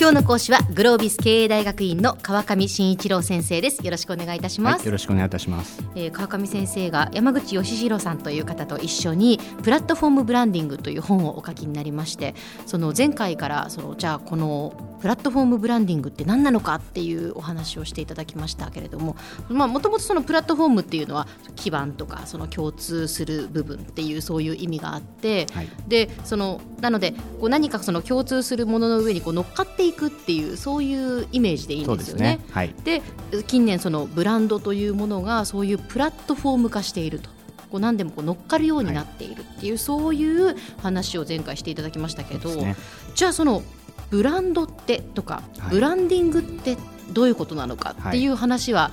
今日の講師はグロービス経営大学院の川上真一郎先生です。よろしくお願いいたします、はい、よろしくお願いいたします、えー、川上先生が山口義弘さんという方と一緒にプラットフォームブランディングという本をお書きになりましてその前回からそのじゃあこのプラットフォームブランディングって何なのかっていうお話をしていただきましたけれどももともとそのプラットフォームっていうのは基盤とかその共通する部分っていうそういう意味があって、はい、でそのなのでこう何かその共通するものの上にこう乗っかっていくっていうそういうイメージでいいんですよね。で、ね。はい、近年そのブランドというものがそういうプラットフォーム化していると。こう何でもこう乗っかるようになっているっていう、はい、そういう話を前回していただきましたけど、ね、じゃあそのブランドってとか、はい、ブランディングってどういうことなのかっていう話は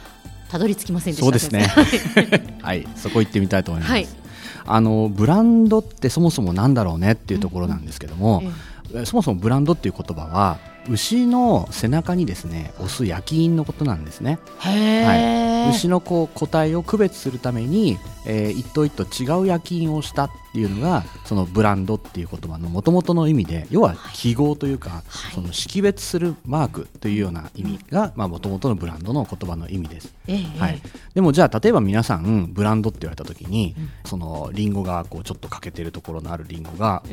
たどり着きませんでした、そうですね。はい。そこ行ってみたいと思います、はい、あのブランドってそもそもなんだろうねっていうところなんですけども、うん。うん、そもそもブランドっていう言葉は牛の背中にですね押す焼き印のことなんですね。はい、牛のこう個体を区別するために、えー、一頭一頭違う焼き印をしたっていうのがそのブランドっていう言葉のもともとの意味で要は記号というか、はい、その識別するマークというような意味がもともとのブランドの言葉の意味です、えー、はい、でもじゃあ例えば皆さんブランドって言われた時に、うん、そのリンゴがこうちょっと欠けてるところのあるリンゴが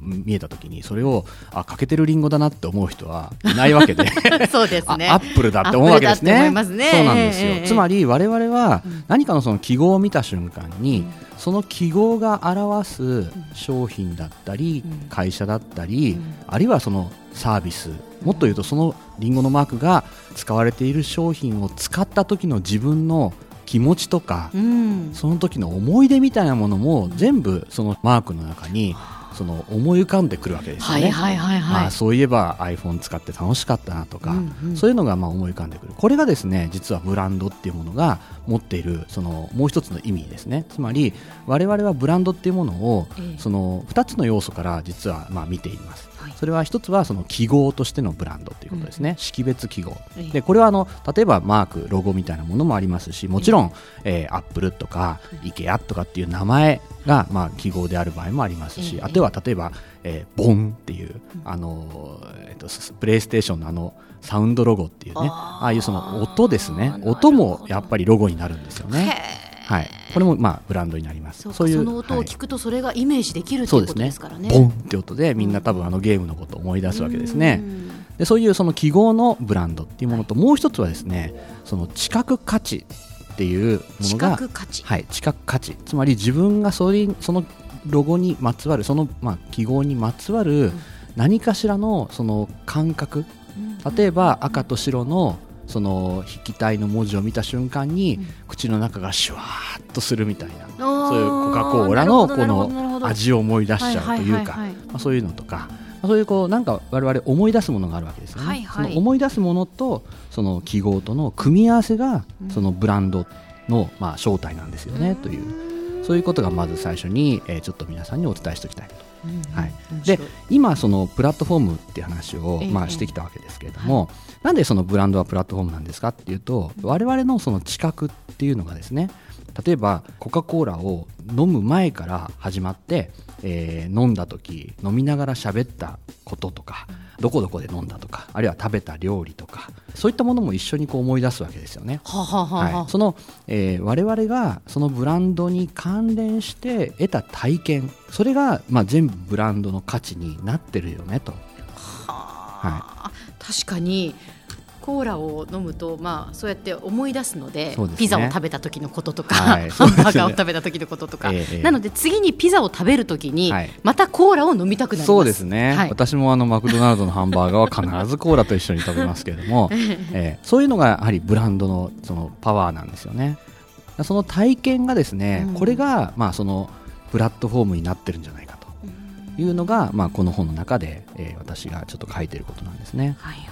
見えた時にそれをあ欠けてるリンゴだなって思う人はいないわけで。そうですね。アップルだって思うわけですね、ね、そうなんですよ、えー、つまり我々は何かのその記号を見た瞬間に、うんその記号が表す商品だったり、会社だったり、あるいはそのサービスもっと言うとそのリンゴのマークが使われている商品を使った時の自分の気持ちとか、その時の思い出みたいなものも全部そのマークの中にその思い浮かんでくるわけですよね。はいはいはいはい、あそういえば iPhone 使って楽しかったなとか、うんうん、そういうのがまあ思い浮かんでくる。これがですね実はブランドっていうものが持っているそのもう一つの意味ですね。つまり我々はブランドっていうものを、その2つの要素から実はまあ見ています。それは一つはその記号としてのブランドということですね、うん、識別記号、でこれはあの例えばマーク、ロゴみたいなものもありますしもちろん、えー、アップルとか、イケアとかっていう名前が、まあ、記号である場合もありますし、あとは例えば、えー、ボンっていう、あのえーと、プレイステーションのあのサウンドロゴっていうねああいうその音ですね。音もやっぱりロゴになるんですよね。はい、これもまあブランドになります。そういうその音を聞くとそれがイメージできる、はい、ということですからね。ボンって音でみんな多分あのゲームのことを思い出すわけですね。でそういうその記号のブランドっていうものともう一つはですねその知覚価値っていうものがはい、知覚価値。つまり自分がそれそのロゴにまつわるその、まあ、記号にまつわる何かしらのその感覚、例えば赤と白のその筆記体の文字を見た瞬間に、口の中がシュワーッとするみたいなそういうコカ・コーラのこの味を思い出しちゃうというかそういうのとか。そういうこうなんか我々思い出すものがあるわけですよね、はいはい、その思い出すものとその記号との組み合わせがそのブランドのまあ正体なんですよねという。そういうことがまず最初に、えー、ちょっと皆さんにお伝えしておきたいと。はい、で今そのプラットフォームっていう話を、まあ、してきたわけですけれども、はい、なんでそのブランドはプラットフォームなんですかっていうと我々のその知覚っていうのがですね例えばコカ・コーラを飲む前から始まって、えー、飲んだ時飲みながら喋ったこととかどこどこで飲んだとかあるいは食べた料理とかそういったものも一緒にこう思い出すわけですよね。はははい、その、えー、我々がそのブランドに関連して得た体験それが、まあ、全部ブランドの価値になってるよねと。は、はい、確かにコーラを飲むと、まあ、そうやって思い出すので、ね、ピザを食べた時のこととか、はい、ハンバーガーを食べた時のこととか、ええ、なので次にピザを食べる時に、はい、またコーラを飲みたくなります。そうですね、はい、私もあのマクドナルドのハンバーガーは必ずコーラと一緒に食べますけれども、えー、そういうのがやはりブランドのそのパワーなんですよね。その体験がですね、うん、これが、まあ、そのプラットフォームになってるんじゃないかというのが、まあ、この本の中で、えー、私がちょっと書いていることなんですね。はい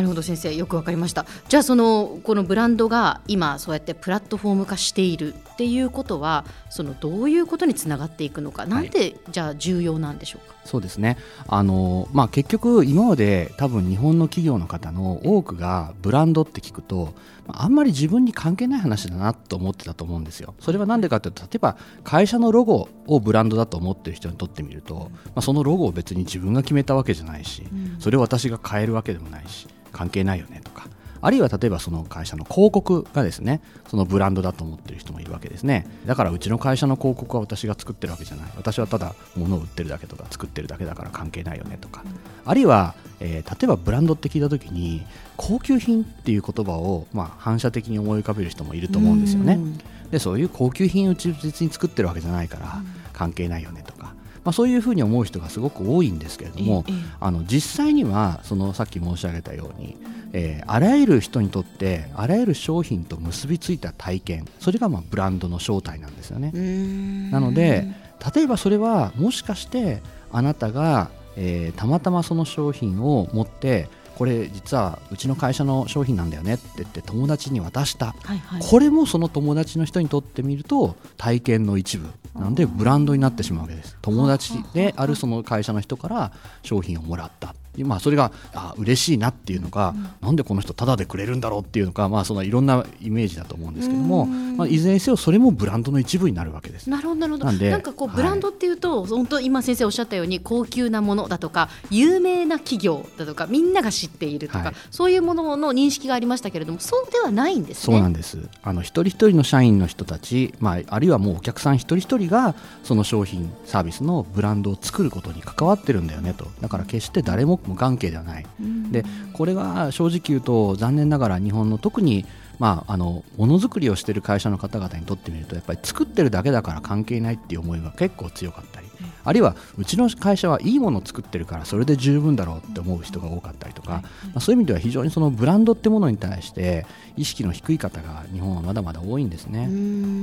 なるほど先生。よくわかりました。じゃあそのこのブランドが今そうやってプラットフォーム化している。っていうことはそのどういうことにつながっていくのかなんで、じゃあ重要なんでしょうか？そうですね。あの、まあ、結局今まで多分日本の企業の方の多くがブランドって聞くと、まあんまり自分に関係ない話だなと思ってたと思うんですよ。それは何でかというと例えば会社のロゴをブランドだと思ってる人にとってみると、まあ、そのロゴを別に自分が決めたわけじゃないし、それを私が変えるわけでもないし関係ないよねとかあるいは例えばその会社の広告がですねそのブランドだと思ってる人もいるわけですね。だからうちの会社の広告は私が作ってるわけじゃない。私はただ物を売ってるだけとか作ってるだけだから関係ないよねとか、あるいは、えー、例えばブランドって聞いた時に高級品っていう言葉を、まあ、反射的に思い浮かべる人もいると思うんですよね。でそういう高級品を忠実に作ってるわけじゃないから関係ないよねとか。まあ、そういうふうに思う人がすごく多いんですけれども、あの実際にはそのさっき申し上げたように、えー、あらゆる人にとってあらゆる商品と結びついた体験それがまあブランドの正体なんですよね。なので例えばそれはもしかしてあなたが、えー、たまたまその商品を持ってこれ実はうちの会社の商品なんだよねって言って友達に渡した、はいはい、これもその友達の人にとってみると体験の一部。なんでブランドになってしまうわけです。友達であるその会社の人から商品をもらったまあ、それがあ嬉しいなっていうのか、うん、なんでこの人タダでくれるんだろうっていうのか、まあ、そのいろんなイメージだと思うんですけども、まあ、いずれにせよそれもブランドの一部になるわけです。なるほどなるほど。なんでなんかこうブランドっていうと、はい、本当今先生おっしゃったように高級なものだとか有名な企業だとかみんなが知っているとか、はい、そういうものの認識がありましたけれどもそうではないんです、ね、そうなんです。あの一人一人の社員の人たち、まあ、あるいはもうお客さん一人一人がその商品サービスのブランドを作ることに関わってるんだよねと。だから決して誰も無関係ではない。でこれは正直言うと残念ながら日本の特にまあ、あのものづくりをしている会社の方々にとってみるとやっぱり作ってるだけだから関係ないっていう思いが結構強かったりあるいはうちの会社はいいものを作ってるからそれで十分だろうって思う人が多かったりとか、まあ、そういう意味では非常にそのブランドってものに対して意識の低い方が日本はまだまだ多いんですね。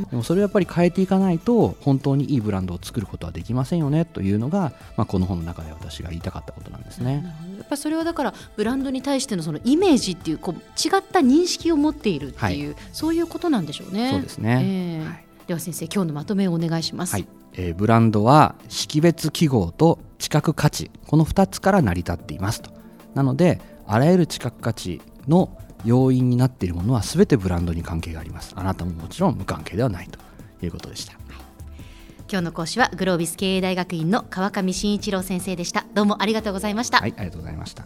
でもそれをやっぱり変えていかないと本当にいいブランドを作ることはできませんよねというのが、まあ、この本の中で私が言いたかったことなんですね。やっぱそれはだからブランドに対してのそのイメージっていうこう違った認識を持っているっていう、はい、そういうことなんでしょうね。そうですね、えーはい、では先生今日のまとめをお願いします、はい。えー、ブランドは識別記号と知覚価値この2つから成り立っていますと。なのであらゆる知覚価値の要因になっているものは全てブランドに関係があります。あなたももちろん無関係ではないと。いうことでした、はい、今日の講師はグロービス経営大学院の川上真一郎先生でした。どうもありがとうございました。はいありがとうございました